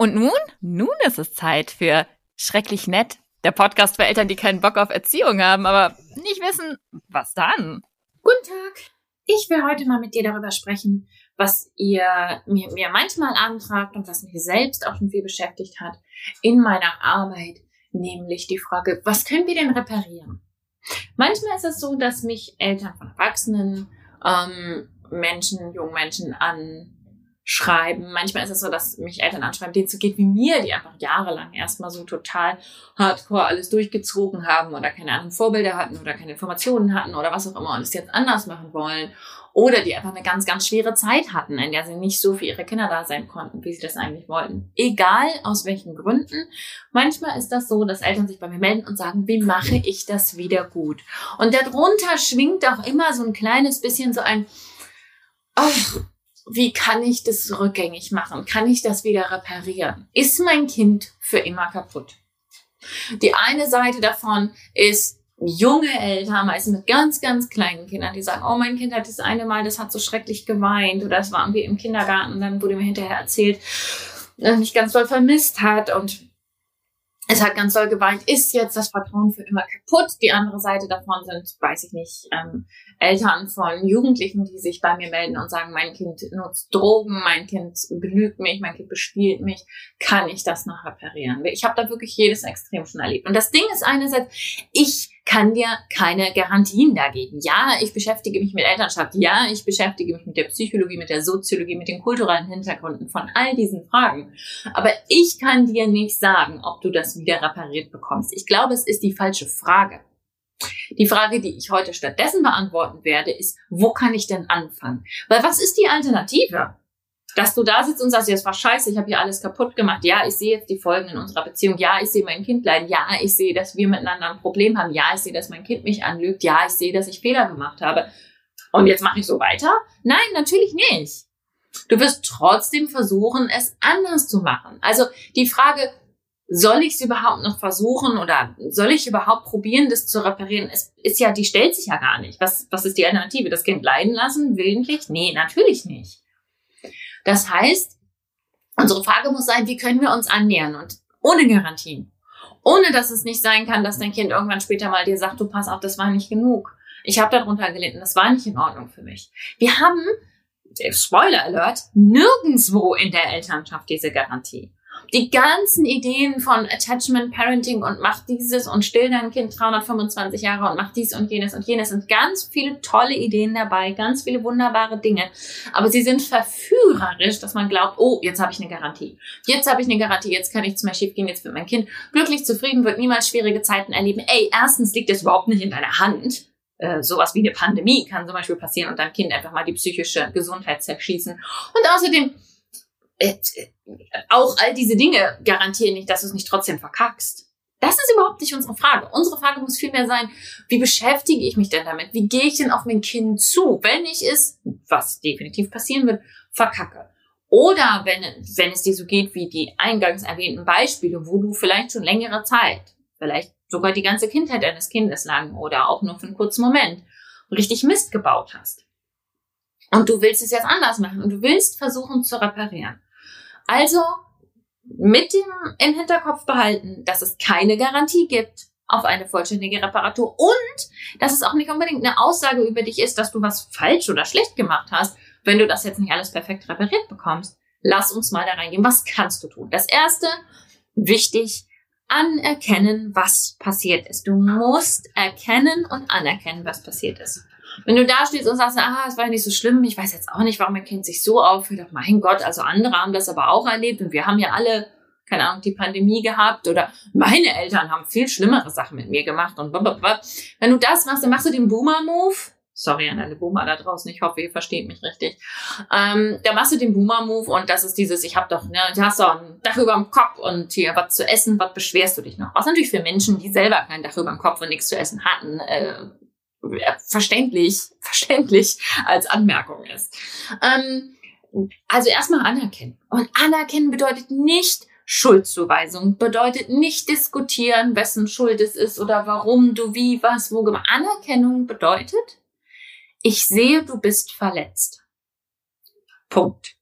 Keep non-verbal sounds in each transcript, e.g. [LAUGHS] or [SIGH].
Und nun? Nun ist es Zeit für Schrecklich Nett, der Podcast für Eltern, die keinen Bock auf Erziehung haben, aber nicht wissen, was dann. Guten Tag. Ich will heute mal mit dir darüber sprechen, was ihr mir, mir manchmal anfragt und was mich selbst auch schon viel beschäftigt hat in meiner Arbeit, nämlich die Frage, was können wir denn reparieren? Manchmal ist es so, dass mich Eltern von Erwachsenen, ähm, Menschen, jungen Menschen an schreiben. Manchmal ist es so, dass mich Eltern anschreiben, denen es so geht wie mir, die einfach jahrelang erstmal so total hardcore alles durchgezogen haben oder keine anderen Vorbilder hatten oder keine Informationen hatten oder was auch immer und es jetzt anders machen wollen. Oder die einfach eine ganz, ganz schwere Zeit hatten, in der sie nicht so für ihre Kinder da sein konnten, wie sie das eigentlich wollten. Egal aus welchen Gründen. Manchmal ist das so, dass Eltern sich bei mir melden und sagen, wie mache ich das wieder gut? Und darunter schwingt auch immer so ein kleines bisschen so ein, ach, wie kann ich das rückgängig machen? Kann ich das wieder reparieren? Ist mein Kind für immer kaputt? Die eine Seite davon ist junge Eltern, meistens mit ganz, ganz kleinen Kindern, die sagen, oh, mein Kind hat das eine Mal, das hat so schrecklich geweint oder es war irgendwie im Kindergarten, dann wurde mir hinterher erzählt, dass mich ganz doll vermisst hat und es hat ganz doll geweint, ist jetzt das Vertrauen für immer kaputt. Die andere Seite davon sind, weiß ich nicht, ähm, Eltern von Jugendlichen, die sich bei mir melden und sagen, mein Kind nutzt Drogen, mein Kind belügt mich, mein Kind bespielt mich. Kann ich das noch reparieren? Ich habe da wirklich jedes Extrem schon erlebt. Und das Ding ist einerseits, ich kann dir keine Garantien da geben. Ja, ich beschäftige mich mit Elternschaft. Ja, ich beschäftige mich mit der Psychologie, mit der Soziologie, mit den kulturellen Hintergründen von all diesen Fragen. Aber ich kann dir nicht sagen, ob du das wieder repariert bekommst. Ich glaube, es ist die falsche Frage. Die Frage, die ich heute stattdessen beantworten werde, ist, wo kann ich denn anfangen? Weil was ist die Alternative? Dass du da sitzt und sagst, ja, es war scheiße, ich habe hier alles kaputt gemacht. Ja, ich sehe jetzt die Folgen in unserer Beziehung. Ja, ich sehe mein Kind leiden. Ja, ich sehe, dass wir miteinander ein Problem haben. Ja, ich sehe, dass mein Kind mich anlügt. Ja, ich sehe, dass ich Fehler gemacht habe. Und jetzt mache ich so weiter? Nein, natürlich nicht. Du wirst trotzdem versuchen, es anders zu machen. Also die Frage, soll ich es überhaupt noch versuchen oder soll ich überhaupt probieren, das zu reparieren? Es ist ja, die stellt sich ja gar nicht. Was, was ist die Alternative? Das Kind leiden lassen? Willentlich? Nee, natürlich nicht. Das heißt, unsere Frage muss sein, wie können wir uns annähern und ohne Garantien. Ohne dass es nicht sein kann, dass dein Kind irgendwann später mal dir sagt, du pass auf, das war nicht genug. Ich habe darunter gelitten, das war nicht in Ordnung für mich. Wir haben, Spoiler Alert, nirgendswo in der Elternschaft diese Garantie die ganzen Ideen von Attachment Parenting und mach dieses und still dein Kind 325 Jahre und mach dies und jenes und jenes sind ganz viele tolle Ideen dabei, ganz viele wunderbare Dinge. Aber sie sind verführerisch, dass man glaubt, oh, jetzt habe ich eine Garantie. Jetzt habe ich eine Garantie, jetzt kann nichts mehr schief gehen, jetzt wird mein Kind glücklich, zufrieden, wird niemals schwierige Zeiten erleben. Ey, erstens liegt es überhaupt nicht in deiner Hand äh, sowas wie eine Pandemie kann zum Beispiel passieren und dein Kind einfach mal die psychische Gesundheit zerschießen. Und außerdem auch all diese Dinge garantieren nicht, dass du es nicht trotzdem verkackst. Das ist überhaupt nicht unsere Frage. Unsere Frage muss vielmehr sein, wie beschäftige ich mich denn damit? Wie gehe ich denn auf mein Kind zu, wenn ich es, was definitiv passieren wird, verkacke? Oder wenn, wenn es dir so geht wie die eingangs erwähnten Beispiele, wo du vielleicht schon längere Zeit, vielleicht sogar die ganze Kindheit deines Kindes lang oder auch nur für einen kurzen Moment richtig Mist gebaut hast. Und du willst es jetzt anders machen und du willst versuchen zu reparieren. Also mit dem im Hinterkopf behalten, dass es keine Garantie gibt auf eine vollständige Reparatur und dass es auch nicht unbedingt eine Aussage über dich ist, dass du was falsch oder schlecht gemacht hast, wenn du das jetzt nicht alles perfekt repariert bekommst. Lass uns mal da reingehen. Was kannst du tun? Das erste, wichtig, anerkennen, was passiert ist. Du musst erkennen und anerkennen, was passiert ist. Wenn du da stehst und sagst, ah, es war nicht so schlimm, ich weiß jetzt auch nicht, warum mein Kind sich so auffühlt, mein Gott, also andere haben das aber auch erlebt und wir haben ja alle, keine Ahnung, die Pandemie gehabt oder meine Eltern haben viel schlimmere Sachen mit mir gemacht und blablabla. Wenn du das machst, dann machst du den Boomer-Move. Sorry an alle Boomer da draußen, ich hoffe, ihr versteht mich richtig. Ähm, da machst du den Boomer-Move und das ist dieses, ich hab doch, ne, du hast doch ein Dach über dem Kopf und hier was zu essen, was beschwerst du dich noch? Was natürlich für Menschen, die selber kein Dach über dem Kopf und nichts zu essen hatten, äh, verständlich, [LAUGHS] verständlich als Anmerkung ist. Ähm, also erstmal anerkennen. Und anerkennen bedeutet nicht Schuldzuweisung, bedeutet nicht diskutieren, wessen Schuld es ist oder warum du wie, was, wo gemacht. Anerkennung bedeutet, ich sehe, du bist verletzt. Punkt.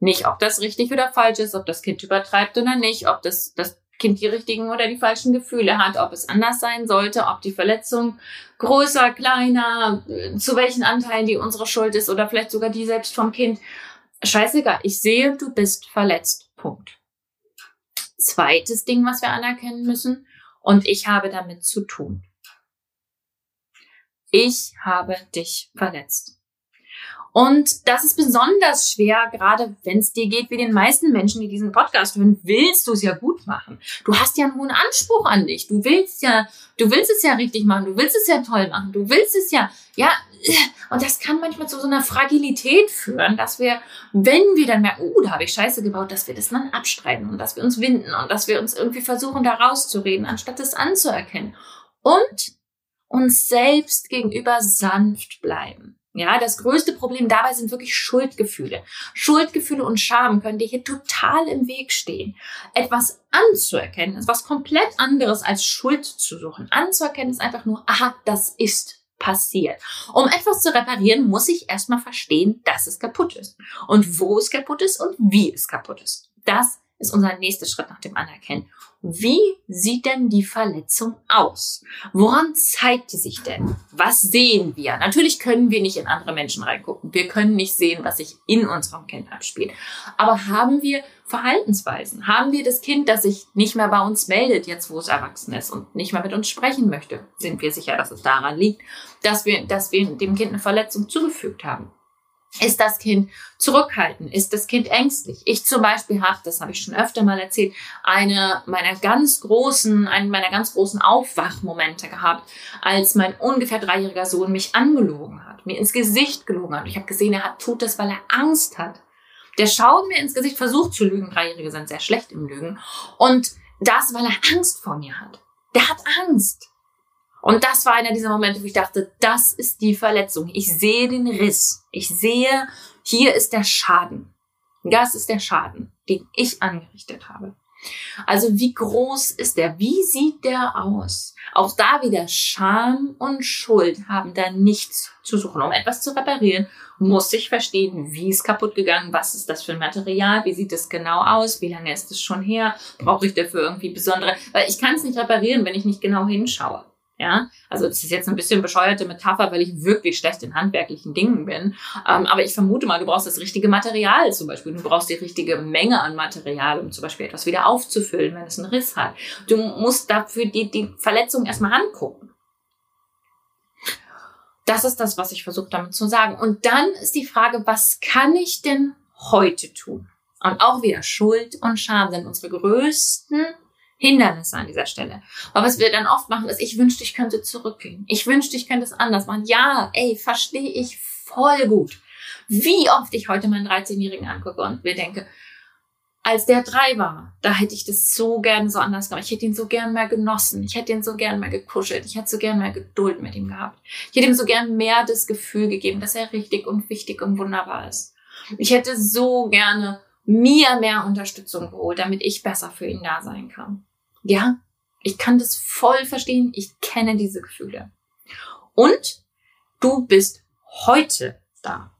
Nicht, ob das richtig oder falsch ist, ob das Kind übertreibt oder nicht, ob das, das Kind die richtigen oder die falschen Gefühle hat, ob es anders sein sollte, ob die Verletzung größer, kleiner, zu welchen Anteilen die unsere Schuld ist oder vielleicht sogar die selbst vom Kind. Scheißegal, ich sehe, du bist verletzt. Punkt. Zweites Ding, was wir anerkennen müssen, und ich habe damit zu tun. Ich habe dich verletzt. Und das ist besonders schwer, gerade wenn es dir geht wie den meisten Menschen, die diesen Podcast hören, willst du es ja gut machen. Du hast ja einen hohen Anspruch an dich. Du willst ja, du willst es ja richtig machen. Du willst es ja toll machen. Du willst es ja, ja. Und das kann manchmal zu so einer Fragilität führen, dass wir, wenn wir dann merken, uh, da habe ich Scheiße gebaut, dass wir das dann abstreiten und dass wir uns winden und dass wir uns irgendwie versuchen, da rauszureden, anstatt es anzuerkennen. Und uns selbst gegenüber sanft bleiben. Ja, das größte Problem dabei sind wirklich Schuldgefühle. Schuldgefühle und Scham können dir hier total im Weg stehen. Etwas anzuerkennen ist was komplett anderes als Schuld zu suchen. Anzuerkennen ist einfach nur, aha, das ist passiert. Um etwas zu reparieren, muss ich erstmal verstehen, dass es kaputt ist. Und wo es kaputt ist und wie es kaputt ist. Das ist unser nächster Schritt nach dem Anerkennen. Wie sieht denn die Verletzung aus? Woran zeigt die sich denn? Was sehen wir? Natürlich können wir nicht in andere Menschen reingucken. Wir können nicht sehen, was sich in unserem Kind abspielt. Aber haben wir Verhaltensweisen? Haben wir das Kind, das sich nicht mehr bei uns meldet, jetzt wo es erwachsen ist und nicht mehr mit uns sprechen möchte? Sind wir sicher, dass es daran liegt, dass wir, dass wir dem Kind eine Verletzung zugefügt haben? Ist das Kind zurückhaltend? Ist das Kind ängstlich? Ich zum Beispiel habe, das habe ich schon öfter mal erzählt, eine meiner ganz großen, einen meiner ganz großen Aufwachmomente gehabt, als mein ungefähr dreijähriger Sohn mich angelogen hat, mir ins Gesicht gelogen hat. Ich habe gesehen, er hat, tut das, weil er Angst hat. Der schaut mir ins Gesicht, versucht zu lügen. Dreijährige sind sehr schlecht im Lügen. Und das, weil er Angst vor mir hat. Der hat Angst. Und das war einer dieser Momente, wo ich dachte, das ist die Verletzung. Ich sehe den Riss. Ich sehe, hier ist der Schaden. Das ist der Schaden, den ich angerichtet habe. Also wie groß ist der? Wie sieht der aus? Auch da wieder Scham und Schuld haben da nichts zu suchen. Um etwas zu reparieren, muss ich verstehen, wie ist kaputt gegangen, was ist das für ein Material, wie sieht es genau aus, wie lange ist es schon her, brauche ich dafür irgendwie besondere, weil ich kann es nicht reparieren, wenn ich nicht genau hinschaue. Ja, also das ist jetzt ein bisschen bescheuerte Metapher, weil ich wirklich schlecht in handwerklichen Dingen bin. Ähm, aber ich vermute mal, du brauchst das richtige Material zum Beispiel. Du brauchst die richtige Menge an Material, um zum Beispiel etwas wieder aufzufüllen, wenn es einen Riss hat. Du musst dafür die, die Verletzung erstmal angucken. Das ist das, was ich versuche damit zu sagen. Und dann ist die Frage, was kann ich denn heute tun? Und auch wieder Schuld und Scham sind unsere größten Hindernisse an dieser Stelle. Aber was wir dann oft machen, ist, ich wünschte, ich könnte zurückgehen. Ich wünschte, ich könnte es anders machen. Ja, ey, verstehe ich voll gut. Wie oft ich heute meinen 13-Jährigen angucke und mir denke, als der drei war, da hätte ich das so gerne so anders gemacht. Ich hätte ihn so gern mehr genossen. Ich hätte ihn so gern mehr gekuschelt. Ich hätte so gern mehr Geduld mit ihm gehabt. Ich hätte ihm so gern mehr das Gefühl gegeben, dass er richtig und wichtig und wunderbar ist. Ich hätte so gerne mir mehr Unterstützung geholt, damit ich besser für ihn da sein kann. Ja, ich kann das voll verstehen. Ich kenne diese Gefühle. Und du bist heute da.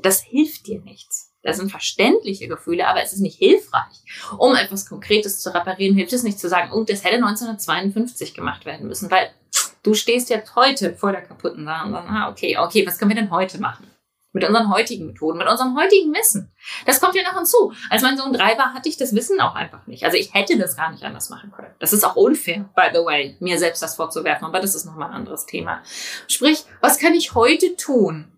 Das hilft dir nichts. Das sind verständliche Gefühle, aber es ist nicht hilfreich. Um etwas Konkretes zu reparieren, hilft es nicht zu sagen, oh, das hätte 1952 gemacht werden müssen, weil du stehst jetzt heute vor der kaputten Sache und sagst, ah, okay, okay, was können wir denn heute machen? Mit unseren heutigen Methoden, mit unserem heutigen Wissen. Das kommt ja noch hinzu. Als mein Sohn drei war, hatte ich das Wissen auch einfach nicht. Also ich hätte das gar nicht anders machen können. Das ist auch unfair, by the way, mir selbst das vorzuwerfen. Aber das ist nochmal ein anderes Thema. Sprich, was kann ich heute tun?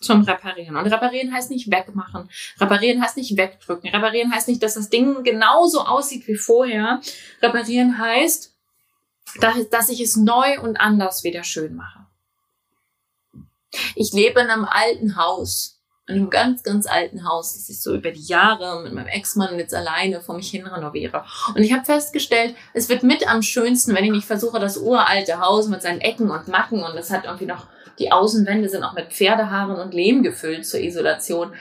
zum Reparieren. Und reparieren heißt nicht wegmachen. Reparieren heißt nicht wegdrücken. Reparieren heißt nicht, dass das Ding genauso aussieht wie vorher. Reparieren heißt, dass ich es neu und anders wieder schön mache. Ich lebe in einem alten Haus. In einem ganz, ganz alten Haus, das ich so über die Jahre mit meinem Ex-Mann jetzt alleine vor mich hin renoviere. Und ich habe festgestellt, es wird mit am schönsten, wenn ich nicht versuche, das uralte Haus mit seinen Ecken und Macken und es hat irgendwie noch, die Außenwände sind auch mit Pferdehaaren und Lehm gefüllt zur Isolation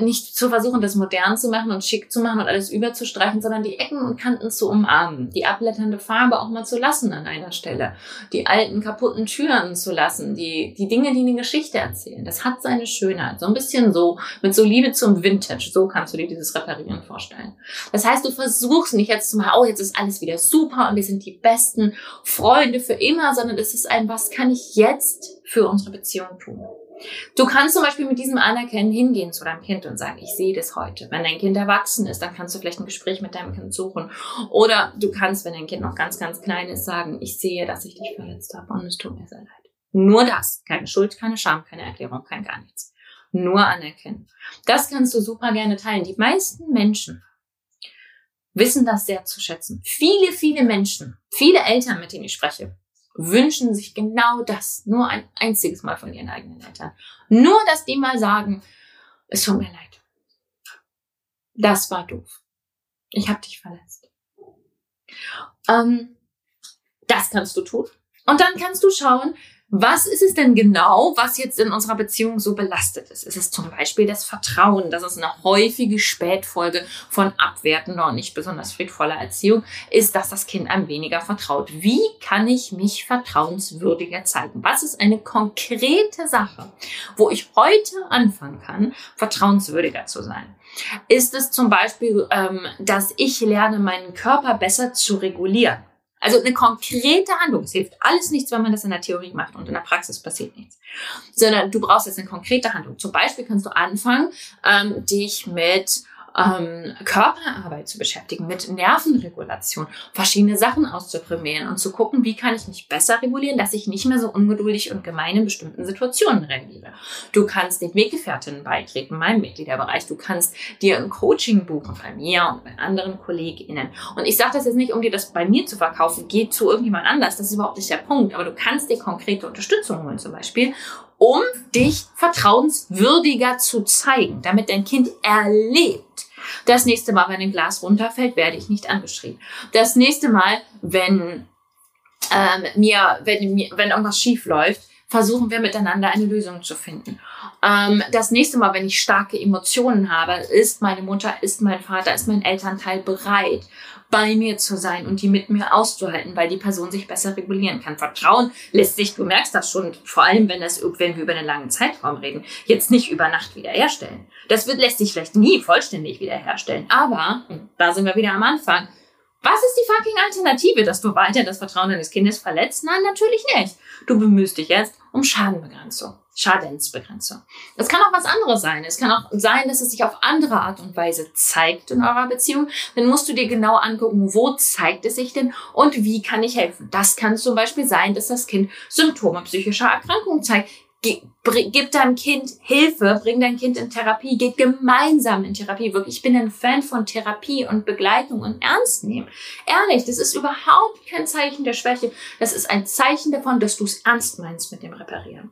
nicht zu versuchen, das modern zu machen und schick zu machen und alles überzustreichen, sondern die Ecken und Kanten zu umarmen, die abblätternde Farbe auch mal zu lassen an einer Stelle, die alten kaputten Türen zu lassen, die, die Dinge, die eine Geschichte erzählen. Das hat seine Schönheit. So ein bisschen so, mit so Liebe zum Vintage. So kannst du dir dieses Reparieren vorstellen. Das heißt, du versuchst nicht jetzt zu mal, oh, jetzt ist alles wieder super und wir sind die besten Freunde für immer, sondern es ist ein, was kann ich jetzt für unsere Beziehung tun? Du kannst zum Beispiel mit diesem Anerkennen hingehen zu deinem Kind und sagen, ich sehe das heute. Wenn dein Kind erwachsen ist, dann kannst du vielleicht ein Gespräch mit deinem Kind suchen. Oder du kannst, wenn dein Kind noch ganz, ganz klein ist, sagen, ich sehe, dass ich dich verletzt habe und es tut mir sehr leid. Nur das. Keine Schuld, keine Scham, keine Erklärung, kein gar nichts. Nur anerkennen. Das kannst du super gerne teilen. Die meisten Menschen wissen das sehr zu schätzen. Viele, viele Menschen, viele Eltern, mit denen ich spreche, wünschen sich genau das nur ein einziges Mal von ihren eigenen Eltern. Nur, dass die mal sagen, es tut mir leid. Das war doof. Ich habe dich verletzt. Ähm, das kannst du tun. Und dann kannst du schauen, was ist es denn genau, was jetzt in unserer Beziehung so belastet ist? Ist es zum Beispiel das Vertrauen? Das ist eine häufige Spätfolge von abwertender und nicht besonders friedvoller Erziehung, ist, dass das Kind einem weniger vertraut. Wie kann ich mich vertrauenswürdiger zeigen? Was ist eine konkrete Sache, wo ich heute anfangen kann, vertrauenswürdiger zu sein? Ist es zum Beispiel, ähm, dass ich lerne, meinen Körper besser zu regulieren? Also eine konkrete Handlung. Es hilft alles nichts, wenn man das in der Theorie macht und in der Praxis passiert nichts. Sondern du brauchst jetzt eine konkrete Handlung. Zum Beispiel kannst du anfangen, ähm, dich mit ähm, Körperarbeit zu beschäftigen, mit Nervenregulation, verschiedene Sachen auszuprobieren und zu gucken, wie kann ich mich besser regulieren, dass ich nicht mehr so ungeduldig und gemein in bestimmten Situationen reagiere. Du kannst den Weggefährtinnen beitreten, meinem Mitgliederbereich. Du kannst dir ein Coaching buchen bei mir und bei anderen KollegInnen. Und ich sage das jetzt nicht, um dir das bei mir zu verkaufen. Geh zu irgendjemand anders. Das ist überhaupt nicht der Punkt. Aber du kannst dir konkrete Unterstützung holen zum Beispiel um dich vertrauenswürdiger zu zeigen, damit dein Kind erlebt. Das nächste Mal, wenn ein Glas runterfällt, werde ich nicht angeschrien. Das nächste Mal, wenn ähm, mir, wenn, wenn irgendwas schief läuft, versuchen wir miteinander eine Lösung zu finden. Ähm, das nächste Mal, wenn ich starke Emotionen habe, ist meine Mutter, ist mein Vater, ist mein Elternteil bereit, bei mir zu sein und die mit mir auszuhalten, weil die Person sich besser regulieren kann. Vertrauen lässt sich, du merkst das schon, vor allem wenn, das, wenn wir über einen langen Zeitraum reden, jetzt nicht über Nacht wiederherstellen. Das wird, lässt sich vielleicht nie vollständig wiederherstellen. Aber, da sind wir wieder am Anfang, was ist die fucking Alternative, dass du weiter das Vertrauen deines Kindes verletzt? Nein, natürlich nicht. Du bemühst dich jetzt um Schadenbegrenzung, Schadensbegrenzung. Es kann auch was anderes sein. Es kann auch sein, dass es sich auf andere Art und Weise zeigt in eurer Beziehung. Dann musst du dir genau angucken, wo zeigt es sich denn und wie kann ich helfen. Das kann zum Beispiel sein, dass das Kind Symptome psychischer Erkrankung zeigt gib deinem Kind Hilfe, bring dein Kind in Therapie, geht gemeinsam in Therapie. Wirklich, ich bin ein Fan von Therapie und Begleitung und Ernst nehmen. Ehrlich, das ist überhaupt kein Zeichen der Schwäche. Das ist ein Zeichen davon, dass du es ernst meinst mit dem Reparieren.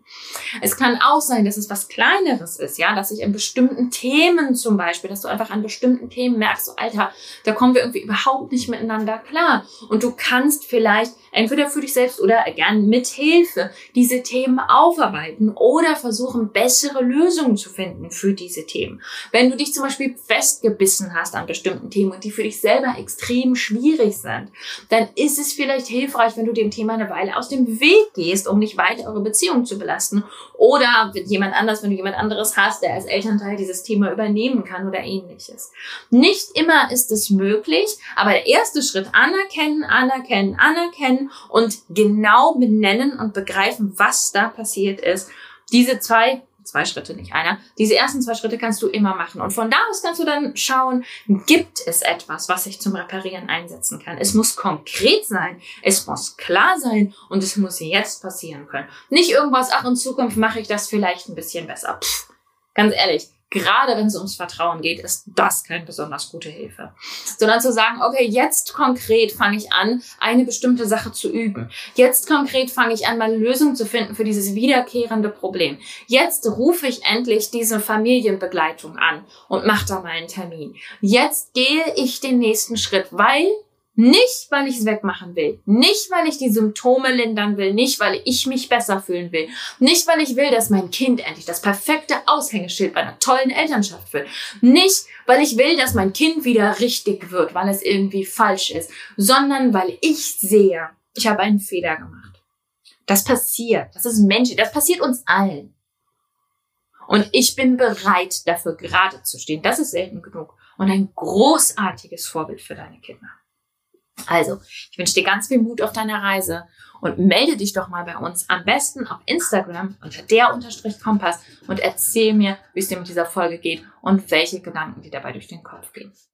Es kann auch sein, dass es was Kleineres ist, ja, dass ich an bestimmten Themen zum Beispiel, dass du einfach an bestimmten Themen merkst, so, Alter, da kommen wir irgendwie überhaupt nicht miteinander klar. Und du kannst vielleicht entweder für dich selbst oder gern mit Hilfe diese Themen aufarbeiten oder versuchen, bessere Lösungen zu finden für diese Themen. Wenn du dich zum Beispiel festgebissen hast an bestimmten Themen und die für dich selber extrem schwierig sind, dann ist es vielleicht hilfreich, wenn du dem Thema eine Weile aus dem Weg gehst, um nicht weiter eure Beziehung zu belasten. Oder wenn jemand anders, wenn du jemand anderes hast, der als Elternteil dieses Thema übernehmen kann oder ähnliches. Nicht immer ist es möglich, aber der erste Schritt anerkennen, anerkennen, anerkennen und genau benennen und begreifen, was da passiert ist. Diese zwei zwei Schritte, nicht einer. Diese ersten zwei Schritte kannst du immer machen. Und von da aus kannst du dann schauen, gibt es etwas, was ich zum Reparieren einsetzen kann. Es muss konkret sein, es muss klar sein und es muss jetzt passieren können. Nicht irgendwas, ach, in Zukunft mache ich das vielleicht ein bisschen besser. Pff, ganz ehrlich, gerade wenn es ums Vertrauen geht, ist das keine besonders gute Hilfe. Sondern zu sagen, okay, jetzt konkret fange ich an, eine bestimmte Sache zu üben. Jetzt konkret fange ich an, mal Lösung zu finden für dieses wiederkehrende Problem. Jetzt rufe ich endlich diese Familienbegleitung an und mache da mal einen Termin. Jetzt gehe ich den nächsten Schritt, weil Nicht, weil ich es wegmachen will. Nicht, weil ich die Symptome lindern will. Nicht, weil ich mich besser fühlen will. Nicht, weil ich will, dass mein Kind endlich das perfekte Aushängeschild bei einer tollen Elternschaft wird. Nicht, weil ich will, dass mein Kind wieder richtig wird, weil es irgendwie falsch ist. Sondern weil ich sehe, ich habe einen Fehler gemacht. Das passiert. Das ist menschlich. Das passiert uns allen. Und ich bin bereit, dafür gerade zu stehen. Das ist selten genug. Und ein großartiges Vorbild für deine Kinder. Also, ich wünsche dir ganz viel Mut auf deiner Reise und melde dich doch mal bei uns. Am besten auf Instagram unter der Unterstrich Kompass und erzähl mir, wie es dir mit dieser Folge geht und welche Gedanken dir dabei durch den Kopf gehen.